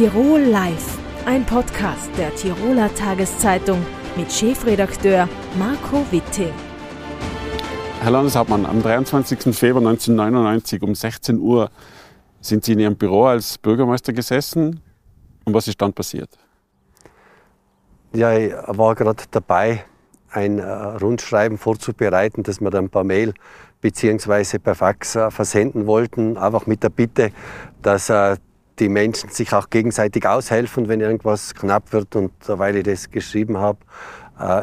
Tirol Live, ein Podcast der Tiroler Tageszeitung mit Chefredakteur Marco Witting. Herr Landeshauptmann, am 23. Februar 1999 um 16 Uhr sind Sie in Ihrem Büro als Bürgermeister gesessen. Und was ist dann passiert? Ja, ich war gerade dabei, ein äh, Rundschreiben vorzubereiten, das wir dann per Mail bzw. per Fax äh, versenden wollten, einfach mit der Bitte, dass äh, die Menschen sich auch gegenseitig aushelfen, wenn irgendwas knapp wird. Und weil ich das geschrieben habe,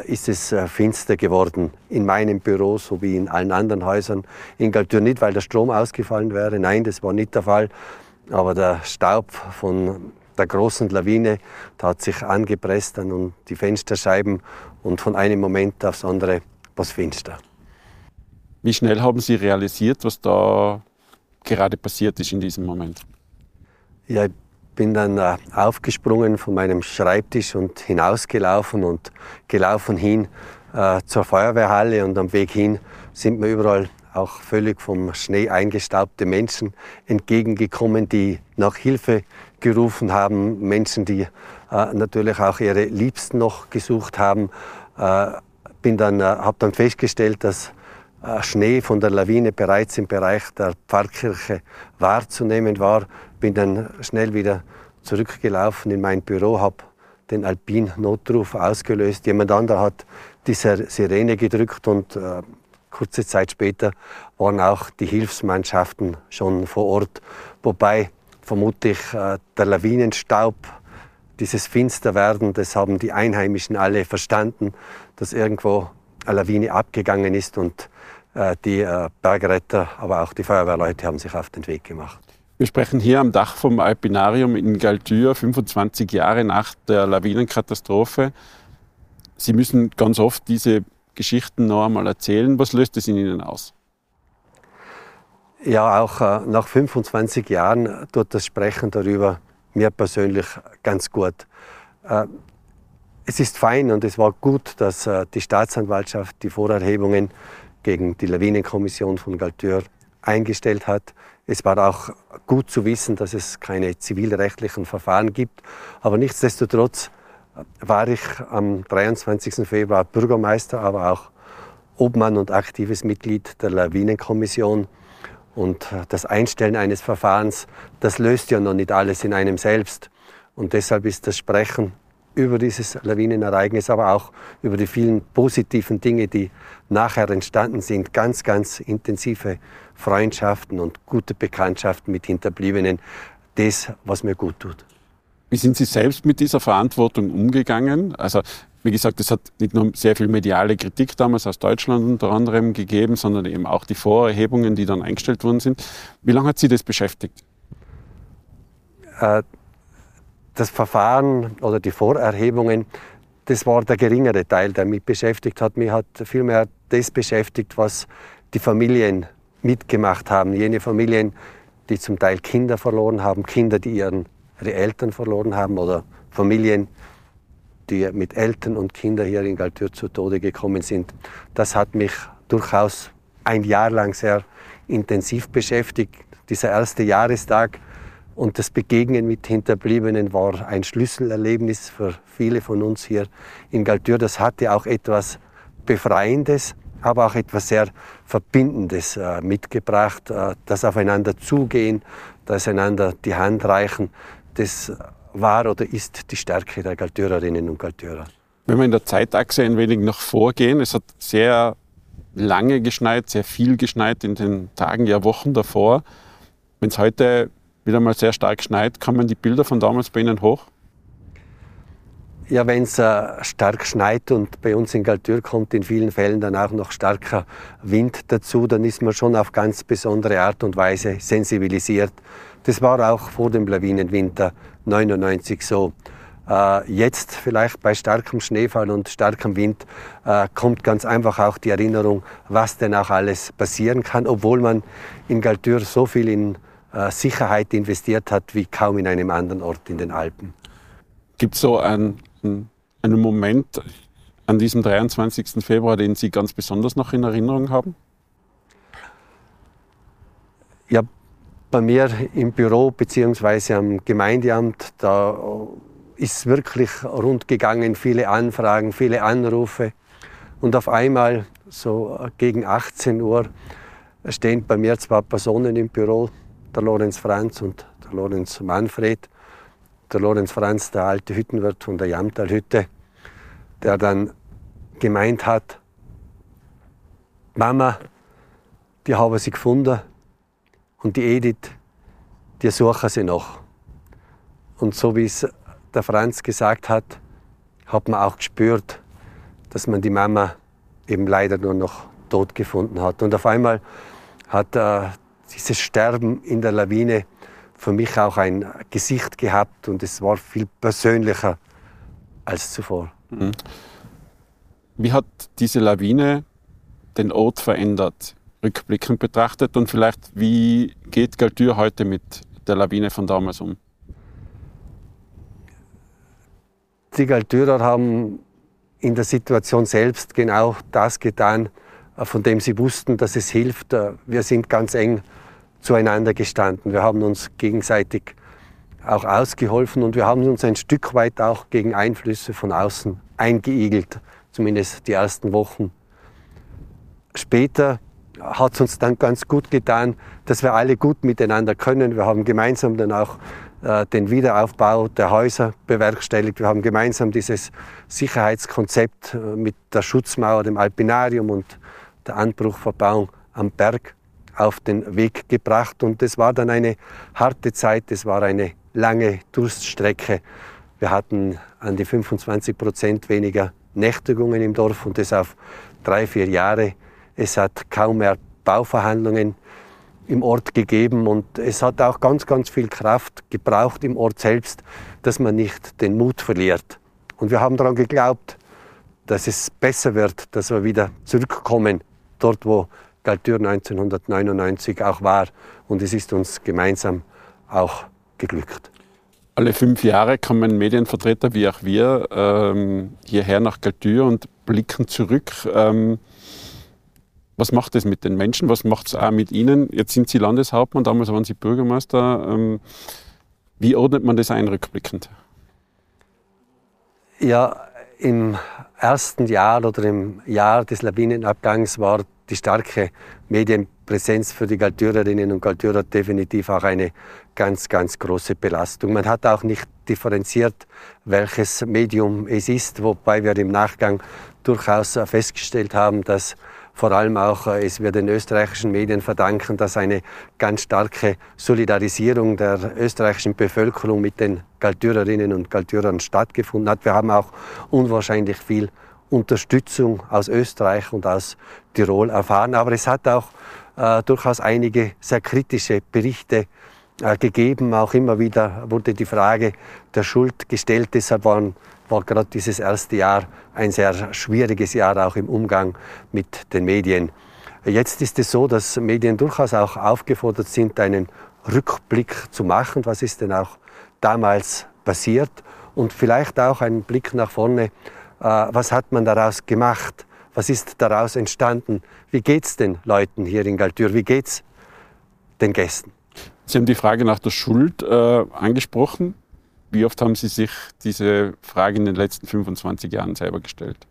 ist es finster geworden in meinem Büro sowie in allen anderen Häusern. In Galtür nicht, weil der Strom ausgefallen wäre. Nein, das war nicht der Fall. Aber der Staub von der großen Lawine hat sich angepresst an die Fensterscheiben und von einem Moment aufs andere war es finster. Wie schnell haben Sie realisiert, was da gerade passiert ist in diesem Moment? Ja, ich bin dann äh, aufgesprungen von meinem Schreibtisch und hinausgelaufen und gelaufen hin äh, zur Feuerwehrhalle und am Weg hin sind mir überall auch völlig vom Schnee eingestaubte Menschen entgegengekommen, die nach Hilfe gerufen haben, Menschen, die äh, natürlich auch ihre Liebsten noch gesucht haben. Äh, bin dann, äh, habe dann festgestellt, dass Schnee von der Lawine bereits im Bereich der Pfarrkirche wahrzunehmen war. Bin dann schnell wieder zurückgelaufen in mein Büro, habe den Alpin-Notruf ausgelöst. Jemand anderer hat die Sirene gedrückt und äh, kurze Zeit später waren auch die Hilfsmannschaften schon vor Ort. Wobei vermutlich äh, der Lawinenstaub, dieses Finsterwerden, das haben die Einheimischen alle verstanden, dass irgendwo eine Lawine abgegangen ist und äh, die äh, Bergretter, aber auch die Feuerwehrleute haben sich auf den Weg gemacht. Wir sprechen hier am Dach vom Alpinarium in Galtür, 25 Jahre nach der Lawinenkatastrophe. Sie müssen ganz oft diese Geschichten noch einmal erzählen. Was löst es in Ihnen aus? Ja, auch äh, nach 25 Jahren tut das Sprechen darüber mir persönlich ganz gut. Äh, es ist fein und es war gut, dass äh, die Staatsanwaltschaft die Vorerhebungen gegen die Lawinenkommission von Galtür eingestellt hat. Es war auch gut zu wissen, dass es keine zivilrechtlichen Verfahren gibt. Aber nichtsdestotrotz war ich am 23. Februar Bürgermeister, aber auch Obmann und aktives Mitglied der Lawinenkommission. Und das Einstellen eines Verfahrens, das löst ja noch nicht alles in einem selbst. Und deshalb ist das Sprechen über dieses Lawinenereignis, aber auch über die vielen positiven Dinge, die nachher entstanden sind, ganz, ganz intensive Freundschaften und gute Bekanntschaften mit Hinterbliebenen, das, was mir gut tut. Wie sind Sie selbst mit dieser Verantwortung umgegangen? Also wie gesagt, es hat nicht nur sehr viel mediale Kritik damals aus Deutschland unter anderem gegeben, sondern eben auch die Vorerhebungen, die dann eingestellt worden sind. Wie lange hat Sie das beschäftigt? Äh, das Verfahren oder die Vorerhebungen, das war der geringere Teil, der mich beschäftigt hat. Mich hat vielmehr das beschäftigt, was die Familien mitgemacht haben. Jene Familien, die zum Teil Kinder verloren haben, Kinder, die ihren, ihre Eltern verloren haben oder Familien, die mit Eltern und Kindern hier in Galtür zu Tode gekommen sind. Das hat mich durchaus ein Jahr lang sehr intensiv beschäftigt. Dieser erste Jahrestag und das Begegnen mit Hinterbliebenen war ein Schlüsselerlebnis für viele von uns hier in Galtür. Das hatte auch etwas Befreiendes, aber auch etwas sehr Verbindendes äh, mitgebracht. Äh, das Aufeinander zugehen, das einander die Hand reichen, das war oder ist die Stärke der Galtürerinnen und Galtürer. Wenn wir in der Zeitachse ein wenig noch vorgehen, es hat sehr lange geschneit, sehr viel geschneit in den Tagen, ja Wochen davor. Wenn es heute wieder mal sehr stark schneit, kommen die Bilder von damals bei Ihnen hoch? Ja, wenn es äh, stark schneit und bei uns in Galtür kommt in vielen Fällen dann auch noch starker Wind dazu, dann ist man schon auf ganz besondere Art und Weise sensibilisiert. Das war auch vor dem Lawinenwinter 99 so. Äh, jetzt vielleicht bei starkem Schneefall und starkem Wind äh, kommt ganz einfach auch die Erinnerung, was denn auch alles passieren kann, obwohl man in Galtür so viel in Sicherheit investiert hat wie kaum in einem anderen Ort in den Alpen. Gibt es so einen, einen Moment an diesem 23. Februar, den Sie ganz besonders noch in Erinnerung haben? Ja, bei mir im Büro bzw. am Gemeindeamt, da ist wirklich rund gegangen, viele Anfragen, viele Anrufe. Und auf einmal, so gegen 18 Uhr, stehen bei mir zwei Personen im Büro, der Lorenz Franz und der Lorenz Manfred. Der Lorenz Franz, der alte Hüttenwirt von der Jamtalhütte, der dann gemeint hat, Mama, die haben sie gefunden und die Edith, die suchen sie noch. Und so wie es der Franz gesagt hat, hat man auch gespürt, dass man die Mama eben leider nur noch tot gefunden hat. Und auf einmal hat äh, dieses Sterben in der Lawine für mich auch ein Gesicht gehabt und es war viel persönlicher als zuvor. Mhm. Wie hat diese Lawine den Ort verändert, rückblickend betrachtet? Und vielleicht, wie geht Galtür heute mit der Lawine von damals um? Die Galtürer haben in der Situation selbst genau das getan, von dem sie wussten, dass es hilft. Wir sind ganz eng zueinander gestanden. Wir haben uns gegenseitig auch ausgeholfen und wir haben uns ein Stück weit auch gegen Einflüsse von außen eingeigelt, zumindest die ersten Wochen. Später hat es uns dann ganz gut getan, dass wir alle gut miteinander können. Wir haben gemeinsam dann auch äh, den Wiederaufbau der Häuser bewerkstelligt. Wir haben gemeinsam dieses Sicherheitskonzept äh, mit der Schutzmauer, dem Alpinarium und der Anbruchverbauung am Berg auf den Weg gebracht. Und es war dann eine harte Zeit, es war eine lange Durststrecke. Wir hatten an die 25 Prozent weniger Nächtigungen im Dorf und das auf drei, vier Jahre. Es hat kaum mehr Bauverhandlungen im Ort gegeben und es hat auch ganz, ganz viel Kraft gebraucht im Ort selbst, dass man nicht den Mut verliert. Und wir haben daran geglaubt, dass es besser wird, dass wir wieder zurückkommen, dort wo Galtür 1999 auch war. Und es ist uns gemeinsam auch geglückt. Alle fünf Jahre kommen Medienvertreter wie auch wir ähm, hierher nach Galtür und blicken zurück. Ähm, was macht das mit den Menschen? Was macht es auch mit Ihnen? Jetzt sind Sie Landeshauptmann, damals waren Sie Bürgermeister. Ähm, wie ordnet man das ein rückblickend? Ja, im ersten Jahr oder im Jahr des Lawinenabgangs war die starke Medienpräsenz für die Galtürerinnen und Galtürer definitiv auch eine ganz, ganz große Belastung. Man hat auch nicht differenziert, welches Medium es ist, wobei wir im Nachgang durchaus festgestellt haben, dass vor allem auch äh, es wir den österreichischen Medien verdanken, dass eine ganz starke Solidarisierung der österreichischen Bevölkerung mit den Galtürerinnen und Galtürern stattgefunden hat. Wir haben auch unwahrscheinlich viel Unterstützung aus Österreich und aus Tirol erfahren. Aber es hat auch äh, durchaus einige sehr kritische Berichte äh, gegeben. Auch immer wieder wurde die Frage der Schuld gestellt. Deshalb waren, war gerade dieses erste Jahr ein sehr schwieriges Jahr auch im Umgang mit den Medien. Jetzt ist es so, dass Medien durchaus auch aufgefordert sind, einen Rückblick zu machen. Was ist denn auch damals passiert? Und vielleicht auch einen Blick nach vorne äh, was hat man daraus gemacht? Was ist daraus entstanden? Wie geht es den Leuten hier in Galtür? Wie geht es den Gästen? Sie haben die Frage nach der Schuld äh, angesprochen. Wie oft haben Sie sich diese Frage in den letzten 25 Jahren selber gestellt?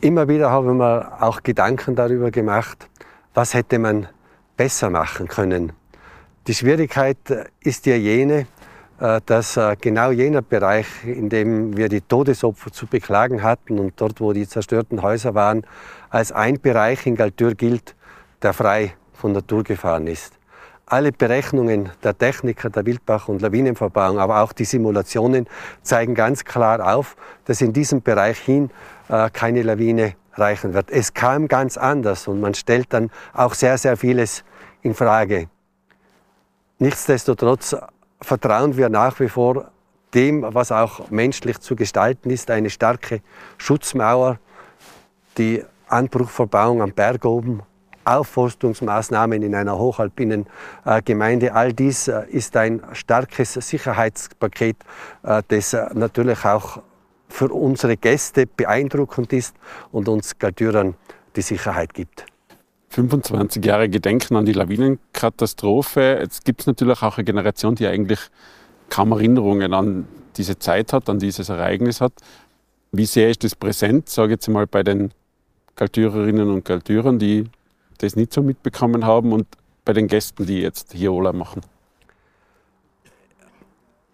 Immer wieder haben wir auch Gedanken darüber gemacht, was hätte man besser machen können. Die Schwierigkeit ist ja jene, äh, dass äh, genau jener Bereich, in dem wir die Todesopfer zu beklagen hatten und dort, wo die zerstörten Häuser waren, als ein Bereich in Galtür gilt, der frei von Natur gefahren ist. Alle Berechnungen der Techniker der Wildbach- und Lawinenverbauung, aber auch die Simulationen zeigen ganz klar auf, dass in diesem Bereich hin äh, keine Lawine reichen wird. Es kam ganz anders und man stellt dann auch sehr, sehr vieles in Frage. Nichtsdestotrotz vertrauen wir nach wie vor dem, was auch menschlich zu gestalten ist, eine starke Schutzmauer, die Anbruchverbauung am Berg oben, Aufforstungsmaßnahmen in einer hochalpinen äh, Gemeinde. All dies äh, ist ein starkes Sicherheitspaket, äh, das äh, natürlich auch für unsere Gäste beeindruckend ist und uns Galtürern die Sicherheit gibt. 25 Jahre Gedenken an die Lawinenkatastrophe. Jetzt gibt es natürlich auch eine Generation, die eigentlich kaum Erinnerungen an diese Zeit hat, an dieses Ereignis hat. Wie sehr ist das präsent, sage ich jetzt mal, bei den Kaltürerinnen und Kaltürern, die das nicht so mitbekommen haben und bei den Gästen, die jetzt hier Ola machen?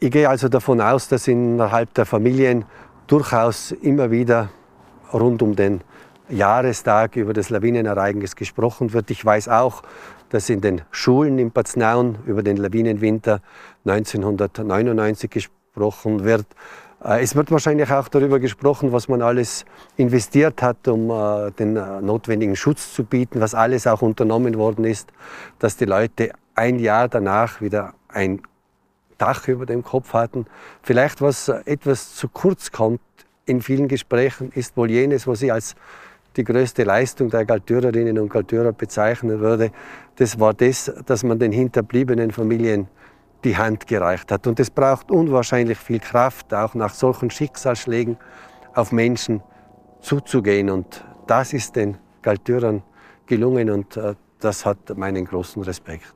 Ich gehe also davon aus, dass innerhalb der Familien durchaus immer wieder rund um den Jahrestag über das Lawinenereignis gesprochen wird. Ich weiß auch, dass in den Schulen in Paznaun über den Lawinenwinter 1999 gesprochen wird. Äh, es wird wahrscheinlich auch darüber gesprochen, was man alles investiert hat, um äh, den äh, notwendigen Schutz zu bieten, was alles auch unternommen worden ist, dass die Leute ein Jahr danach wieder ein Dach über dem Kopf hatten. Vielleicht was etwas zu kurz kommt in vielen Gesprächen, ist wohl jenes, was ich als die größte Leistung der Galtürerinnen und Galtürer bezeichnen würde, das war das, dass man den hinterbliebenen Familien die Hand gereicht hat. Und es braucht unwahrscheinlich viel Kraft, auch nach solchen Schicksalsschlägen auf Menschen zuzugehen. Und das ist den Galtürern gelungen und äh, das hat meinen großen Respekt.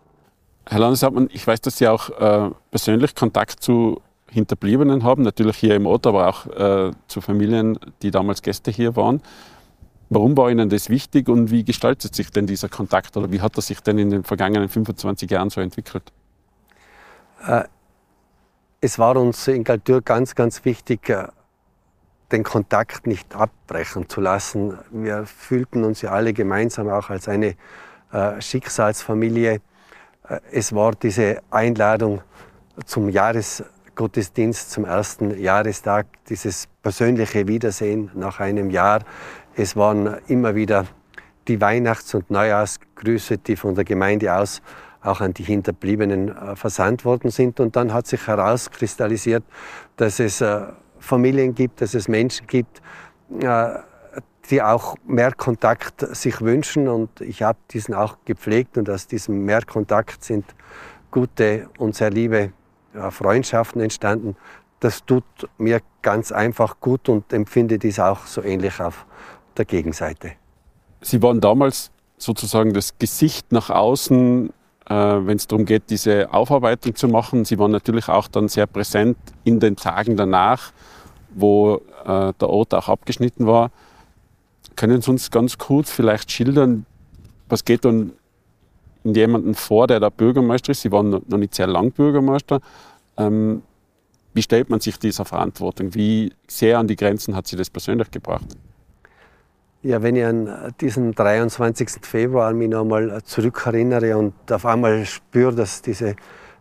Herr Landeshauptmann, ich weiß, dass Sie auch äh, persönlich Kontakt zu Hinterbliebenen haben, natürlich hier im Ort, aber auch äh, zu Familien, die damals Gäste hier waren. Warum war Ihnen das wichtig und wie gestaltet sich denn dieser Kontakt oder wie hat er sich denn in den vergangenen 25 Jahren so entwickelt? Äh, es war uns in Galtür ganz, ganz wichtig, äh, den Kontakt nicht abbrechen zu lassen. Wir fühlten uns ja alle gemeinsam auch als eine äh, Schicksalsfamilie. Es war diese Einladung zum Jahresgottesdienst, zum ersten Jahrestag, dieses persönliche Wiedersehen nach einem Jahr. Es waren immer wieder die Weihnachts- und Neujahrsgrüße, die von der Gemeinde aus auch an die Hinterbliebenen äh, versandt worden sind. Und dann hat sich herauskristallisiert, dass es äh, Familien gibt, dass es Menschen gibt, äh, die auch mehr Kontakt sich wünschen. Und ich habe diesen auch gepflegt. Und aus diesem Mehrkontakt sind gute und sehr liebe Freundschaften entstanden. Das tut mir ganz einfach gut und empfinde dies auch so ähnlich auf der Gegenseite. Sie waren damals sozusagen das Gesicht nach außen, äh, wenn es darum geht, diese Aufarbeitung zu machen. Sie waren natürlich auch dann sehr präsent in den Tagen danach, wo äh, der Ort auch abgeschnitten war. Können Sie uns ganz kurz vielleicht schildern, was geht dann in jemanden vor, der da Bürgermeister ist? Sie waren noch nicht sehr lang Bürgermeister. Ähm, wie stellt man sich dieser Verantwortung? Wie sehr an die Grenzen hat Sie das persönlich gebracht? Ja, wenn ich an diesen 23. Februar mich noch einmal zurückerinnere und auf einmal spüre, dass diese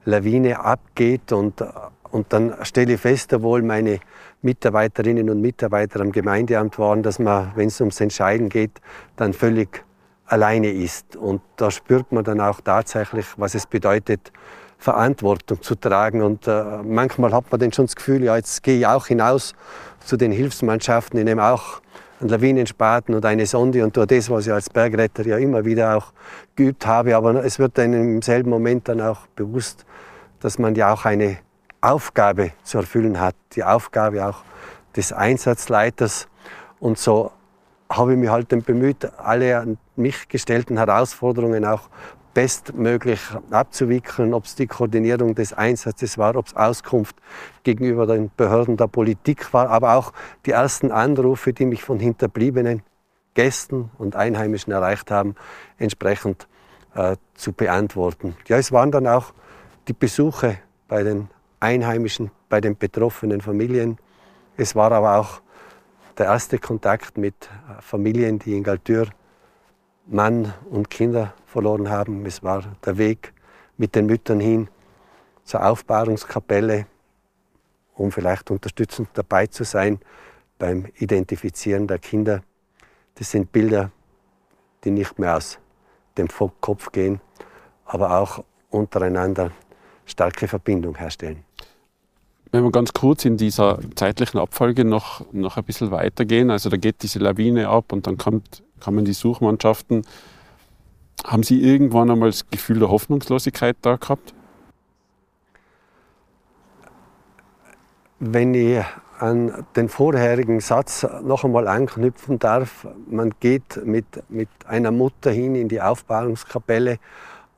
Lawine abgeht und, und dann stelle ich fest, obwohl meine Mitarbeiterinnen und Mitarbeiter am Gemeindeamt waren, dass man, wenn es ums Entscheiden geht, dann völlig alleine ist. Und da spürt man dann auch tatsächlich, was es bedeutet, Verantwortung zu tragen. Und äh, manchmal hat man dann schon das Gefühl, ja, jetzt gehe ich auch hinaus zu den Hilfsmannschaften, ich nehme auch einen Lawinenspaten und eine Sonde und tue das, was ich als Bergretter ja immer wieder auch geübt habe. Aber es wird dann im selben Moment dann auch bewusst, dass man ja auch eine Aufgabe zu erfüllen hat, die Aufgabe auch des Einsatzleiters. Und so habe ich mich halt bemüht, alle an mich gestellten Herausforderungen auch bestmöglich abzuwickeln, ob es die Koordinierung des Einsatzes war, ob es Auskunft gegenüber den Behörden der Politik war, aber auch die ersten Anrufe, die mich von hinterbliebenen Gästen und Einheimischen erreicht haben, entsprechend äh, zu beantworten. Ja, es waren dann auch die Besuche bei den Einheimischen, bei den betroffenen Familien. Es war aber auch der erste Kontakt mit äh, Familien, die in Galtür Mann und Kinder verloren haben. Es war der Weg mit den Müttern hin zur Aufbahrungskapelle, um vielleicht unterstützend dabei zu sein beim Identifizieren der Kinder. Das sind Bilder, die nicht mehr aus dem Kopf gehen, aber auch untereinander starke Verbindung herstellen. Wenn wir ganz kurz in dieser zeitlichen Abfolge noch, noch ein bisschen weitergehen, also da geht diese Lawine ab und dann kommt, kommen die Suchmannschaften. Haben Sie irgendwann einmal das Gefühl der Hoffnungslosigkeit da gehabt? Wenn ich an den vorherigen Satz noch einmal anknüpfen darf. Man geht mit, mit einer Mutter hin in die Aufbahrungskapelle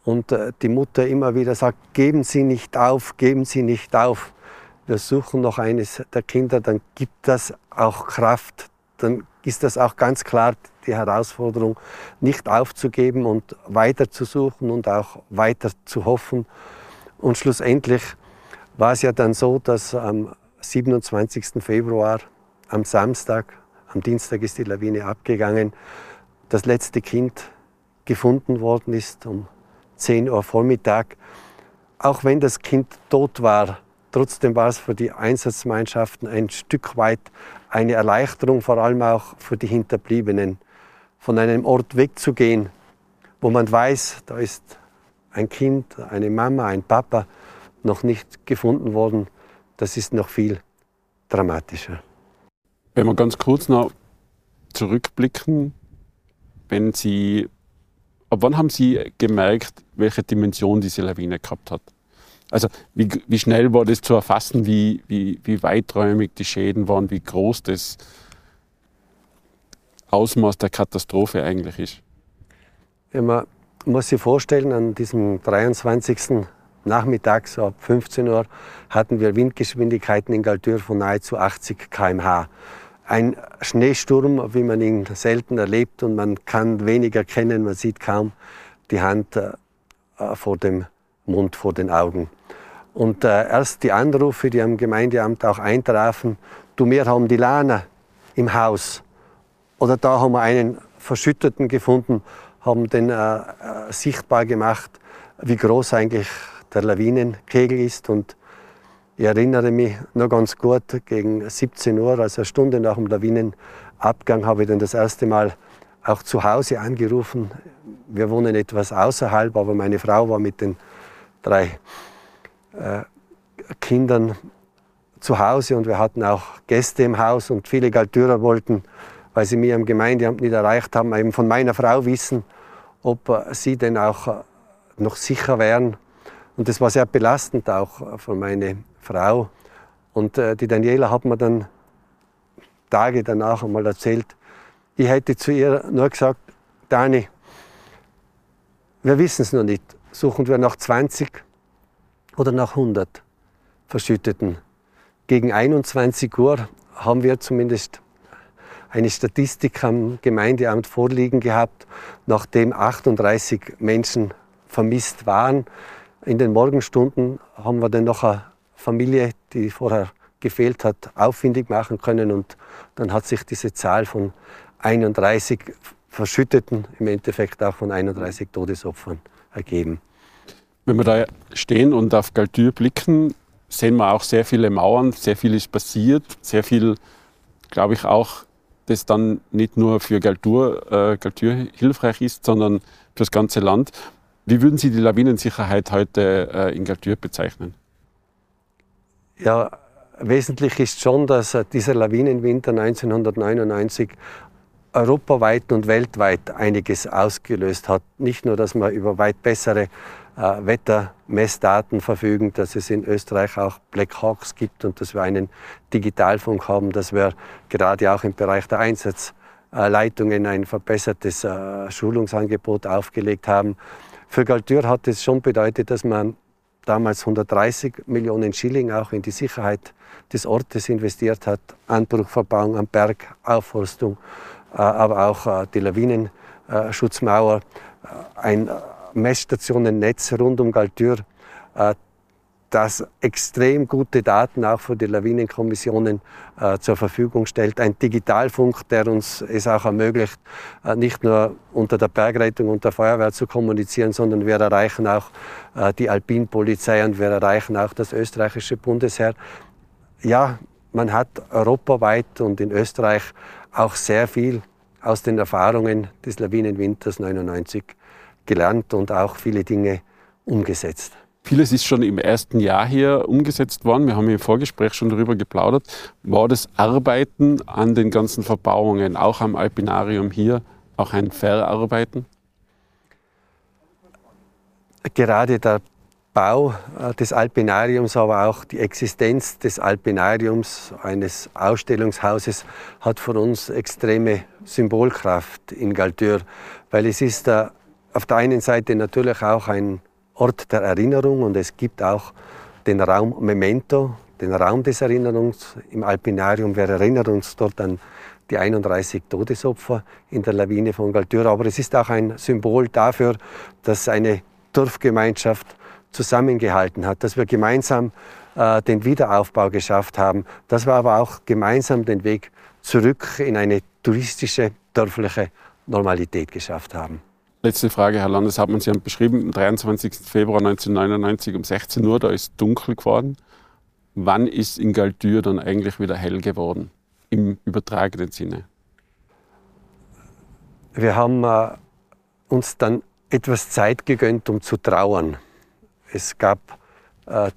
und äh, die Mutter immer wieder sagt, geben Sie nicht auf, geben Sie nicht auf. Wir suchen noch eines der Kinder, dann gibt das auch Kraft, dann ist das auch ganz klar die Herausforderung, nicht aufzugeben und weiter zu suchen und auch weiter zu hoffen. Und schlussendlich war es ja dann so, dass am 27. Februar, am Samstag, am Dienstag ist die Lawine abgegangen, das letzte Kind gefunden worden ist um 10 Uhr Vormittag. Auch wenn das Kind tot war, trotzdem war es für die Einsatzmannschaften ein Stück weit eine Erleichterung, vor allem auch für die Hinterbliebenen, von einem Ort wegzugehen, wo man weiß, da ist ein Kind, eine Mama, ein Papa noch nicht gefunden worden. Das ist noch viel dramatischer. Wenn wir ganz kurz noch zurückblicken, wenn Sie, ab wann haben Sie gemerkt, welche Dimension diese Lawine gehabt hat? Also wie, wie schnell war das zu erfassen, wie, wie, wie weiträumig die Schäden waren, wie groß das Ausmaß der Katastrophe eigentlich ist? Ja, man muss sich vorstellen, an diesem 23. Nachmittag, so ab 15 Uhr, hatten wir Windgeschwindigkeiten in Galtür von nahezu 80 km/h. Ein Schneesturm, wie man ihn selten erlebt und man kann wenig erkennen, man sieht kaum die Hand äh, vor dem Mund, vor den Augen. Und äh, erst die Anrufe, die am Gemeindeamt auch eintrafen, du, wir haben die Lana im Haus. Oder da haben wir einen Verschütteten gefunden, haben den äh, äh, sichtbar gemacht, wie groß eigentlich der Lawinenkegel ist. Und ich erinnere mich noch ganz gut, gegen 17 Uhr, also eine Stunde nach dem Lawinenabgang, habe ich dann das erste Mal auch zu Hause angerufen. Wir wohnen etwas außerhalb, aber meine Frau war mit den drei äh, Kindern zu Hause und wir hatten auch Gäste im Haus und viele Galtürer wollten, weil sie mir im Gemeindeamt nicht erreicht haben, eben von meiner Frau wissen, ob äh, sie denn auch äh, noch sicher wären. Und das war sehr belastend auch für meine Frau. Und die Daniela hat mir dann Tage danach einmal erzählt, ich hätte zu ihr nur gesagt, Dani, wir wissen es noch nicht. Suchen wir nach 20 oder nach 100 Verschütteten. Gegen 21 Uhr haben wir zumindest eine Statistik am Gemeindeamt vorliegen gehabt, nachdem 38 Menschen vermisst waren. In den Morgenstunden haben wir dann noch eine Familie, die vorher gefehlt hat, auffindig machen können und dann hat sich diese Zahl von 31 Verschütteten im Endeffekt auch von 31 Todesopfern ergeben. Wenn wir da stehen und auf Galtür blicken, sehen wir auch sehr viele Mauern, sehr viel ist passiert, sehr viel, glaube ich, auch, das dann nicht nur für Galtür, äh, Galtür hilfreich ist, sondern für das ganze Land. Wie würden Sie die Lawinensicherheit heute äh, in Galtür bezeichnen? Ja, wesentlich ist schon, dass äh, dieser Lawinenwinter 1999 europaweit und weltweit einiges ausgelöst hat. Nicht nur, dass man über weit bessere Wettermessdaten verfügen, dass es in Österreich auch Black Hawks gibt und dass wir einen Digitalfunk haben, dass wir gerade auch im Bereich der Einsatzleitungen ein verbessertes äh, Schulungsangebot aufgelegt haben. Für Galtür hat es schon bedeutet, dass man damals 130 Millionen Schilling auch in die Sicherheit des Ortes investiert hat, Anbruchverbauung am Berg, Aufforstung, äh, aber auch die Lawinenschutzmauer, ein Messstationennetz rund um Galtür, äh, das extrem gute Daten auch für die Lawinenkommissionen äh, zur Verfügung stellt. Ein Digitalfunk, der uns es auch ermöglicht, äh, nicht nur unter der Bergrettung und der Feuerwehr zu kommunizieren, sondern wir erreichen auch die Alpinpolizei und wir erreichen auch das österreichische Bundesheer. Ja, man hat europaweit und in Österreich auch sehr viel aus den Erfahrungen des Lawinenwinters 99 gelernt und auch viele Dinge umgesetzt. Vieles ist schon im ersten Jahr hier umgesetzt worden. Wir haben im Vorgespräch schon darüber geplaudert. War das Arbeiten an den ganzen Verbauungen, auch am Alpinarium hier, auch ein Verarbeiten? Gerade der Bau äh, des Alpinariums, aber auch die Existenz des Alpinariums, eines Ausstellungshauses, hat für uns extreme Symbolkraft in Galtür, weil es ist äh, auf der einen Seite natürlich auch ein Ort der Erinnerung und es gibt auch den Raum Memento, den Raum des Erinnerungs im Alpinarium. Wir erinnern uns dort an die 31 Todesopfer in der Lawine von Galtür. Aber es ist auch ein Symbol dafür, dass eine Dorfgemeinschaft zusammengehalten hat, dass wir gemeinsam äh, den Wiederaufbau geschafft haben, dass wir aber auch gemeinsam den Weg zurück in eine touristische, dörfliche Normalität geschafft haben. Letzte Frage, Herr Landeshauptmann. Sie haben beschrieben, am 23. Februar 1999 um 16 Uhr, da ist dunkel geworden. Wann ist in Galtür dann eigentlich wieder hell geworden, im übertragenen Sinne? Wir haben äh, uns dann etwas Zeit gegönnt, um zu trauern. Es gab äh,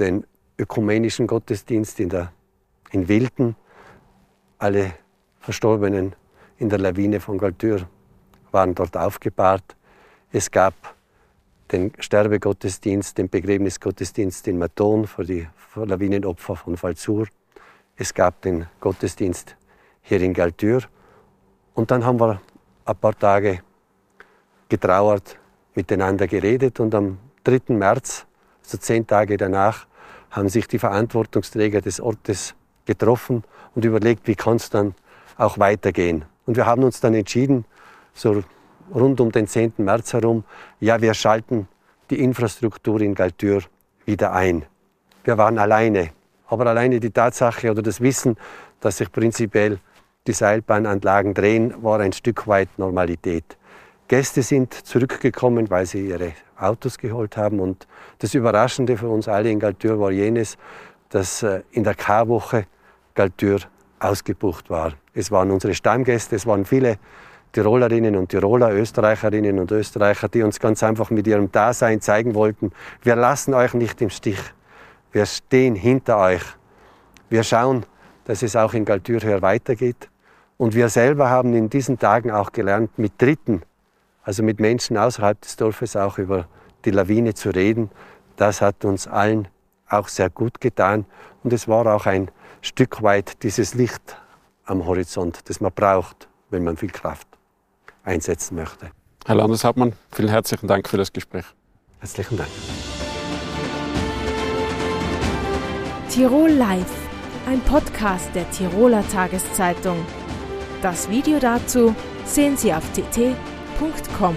den ökumenischen Gottesdienst in, der, in Wilden. Alle Verstorbenen in der Lawine von Galtür waren dort aufgebahrt. Es gab den Sterbegottesdienst, den Begräbnisgottesdienst in Maton für die Lawinenopfer von Falzur. Es gab den Gottesdienst hier in Galtür. Und dann haben wir ein paar Tage getrauert, miteinander geredet und am 3. März, also zehn Tage danach, haben sich die Verantwortungsträger des Ortes getroffen und überlegt, wie kann es dann auch weitergehen. Und wir haben uns dann entschieden, so rund um den 10. März herum, ja, wir schalten die Infrastruktur in Galtür wieder ein. Wir waren alleine, aber alleine die Tatsache oder das Wissen, dass sich prinzipiell die Seilbahnanlagen drehen, war ein Stück weit Normalität. Gäste sind zurückgekommen, weil sie ihre Autos geholt haben. Und das Überraschende für uns alle in Galtür war jenes, dass äh, in der Karwoche Galtür ausgebucht war. Es waren unsere Stammgäste, es waren viele Tirolerinnen und Tiroler, Österreicherinnen und Österreicher, die uns ganz einfach mit ihrem Dasein zeigen wollten, wir lassen euch nicht im Stich. Wir stehen hinter euch. Wir schauen, dass es auch in Galtür weitergeht. Und wir selber haben in diesen Tagen auch gelernt, mit Dritten also mit Menschen außerhalb des Dorfes auch über die Lawine zu reden. Das hat uns allen auch sehr gut getan. Und es war auch ein Stück weit dieses Licht am Horizont, das man braucht, wenn man viel Kraft einsetzen möchte. Herr Landeshauptmann, vielen herzlichen Dank für das Gespräch. Herzlichen Dank. Tirol Live, ein Podcast der Tiroler Tageszeitung. Das Video dazu sehen Sie auf tt.com.